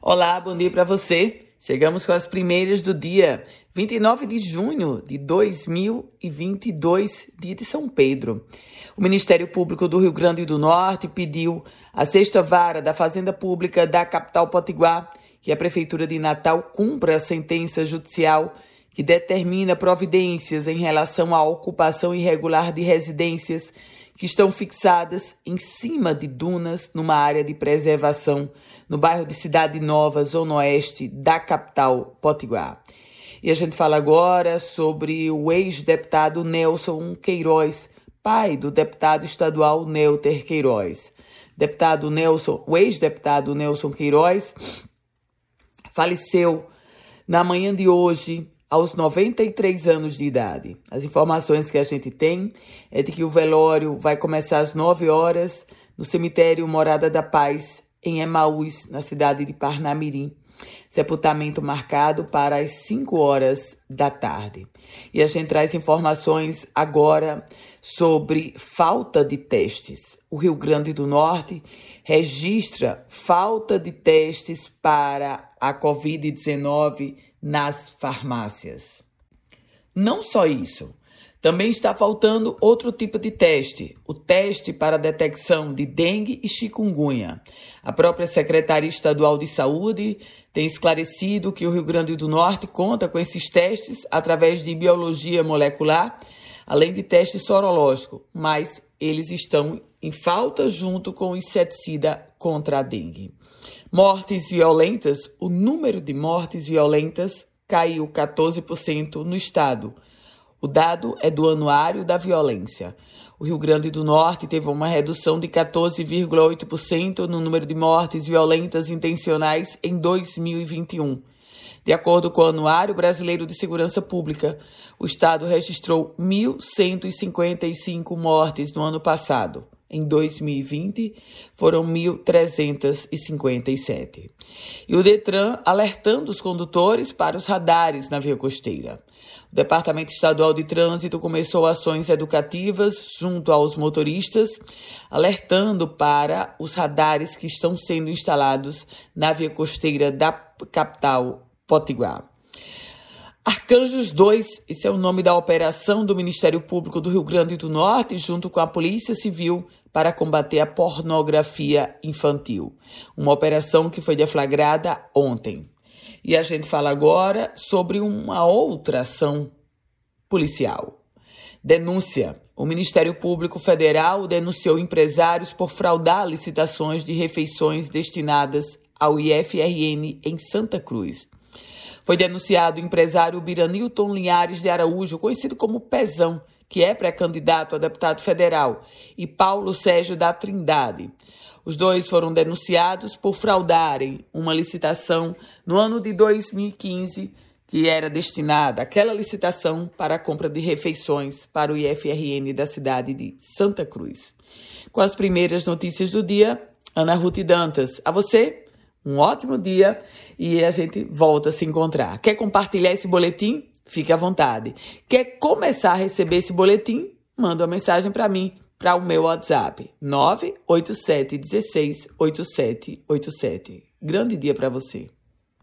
Olá, bom dia para você. Chegamos com as primeiras do dia 29 de junho de 2022, dia de São Pedro. O Ministério Público do Rio Grande do Norte pediu à sexta vara da Fazenda Pública da capital Potiguar que a Prefeitura de Natal cumpra a sentença judicial que determina providências em relação à ocupação irregular de residências que estão fixadas em cima de dunas numa área de preservação no bairro de Cidade Nova, zona oeste da capital Potiguar. E a gente fala agora sobre o ex-deputado Nelson Queiroz, pai do deputado estadual Neuter Queiroz. Deputado Nelson, o ex-deputado Nelson Queiroz faleceu na manhã de hoje aos 93 anos de idade. As informações que a gente tem é de que o velório vai começar às 9 horas no cemitério Morada da Paz, em Emaús, na cidade de Parnamirim. Sepultamento marcado para as 5 horas da tarde. E a gente traz informações agora sobre falta de testes. O Rio Grande do Norte registra falta de testes para a Covid-19 nas farmácias. Não só isso, também está faltando outro tipo de teste, o teste para detecção de dengue e chikungunya. A própria Secretaria Estadual de Saúde tem esclarecido que o Rio Grande do Norte conta com esses testes através de biologia molecular, além de teste sorológico, mas eles estão em falta junto com o inseticida contra a dengue. Mortes violentas, o número de mortes violentas caiu 14% no estado. O dado é do Anuário da Violência. O Rio Grande do Norte teve uma redução de 14,8% no número de mortes violentas intencionais em 2021. De acordo com o Anuário Brasileiro de Segurança Pública, o estado registrou 1.155 mortes no ano passado. Em 2020, foram 1.357. E o Detran alertando os condutores para os radares na via costeira. O Departamento Estadual de Trânsito começou ações educativas junto aos motoristas, alertando para os radares que estão sendo instalados na via costeira da capital Potiguar. Arcanjos 2, esse é o nome da operação do Ministério Público do Rio Grande do Norte, junto com a Polícia Civil, para combater a pornografia infantil. Uma operação que foi deflagrada ontem. E a gente fala agora sobre uma outra ação policial. Denúncia. O Ministério Público Federal denunciou empresários por fraudar licitações de refeições destinadas ao IFRN em Santa Cruz. Foi denunciado o empresário Biranilton Linhares de Araújo, conhecido como Pezão, que é pré-candidato a deputado federal, e Paulo Sérgio da Trindade. Os dois foram denunciados por fraudarem uma licitação no ano de 2015, que era destinada aquela licitação para a compra de refeições para o IFRN da cidade de Santa Cruz. Com as primeiras notícias do dia, Ana Ruth Dantas. A você, um ótimo dia e a gente volta a se encontrar. Quer compartilhar esse boletim? Fique à vontade. Quer começar a receber esse boletim? Manda uma mensagem para mim, para o meu WhatsApp, 987 16 8787. Grande dia para você.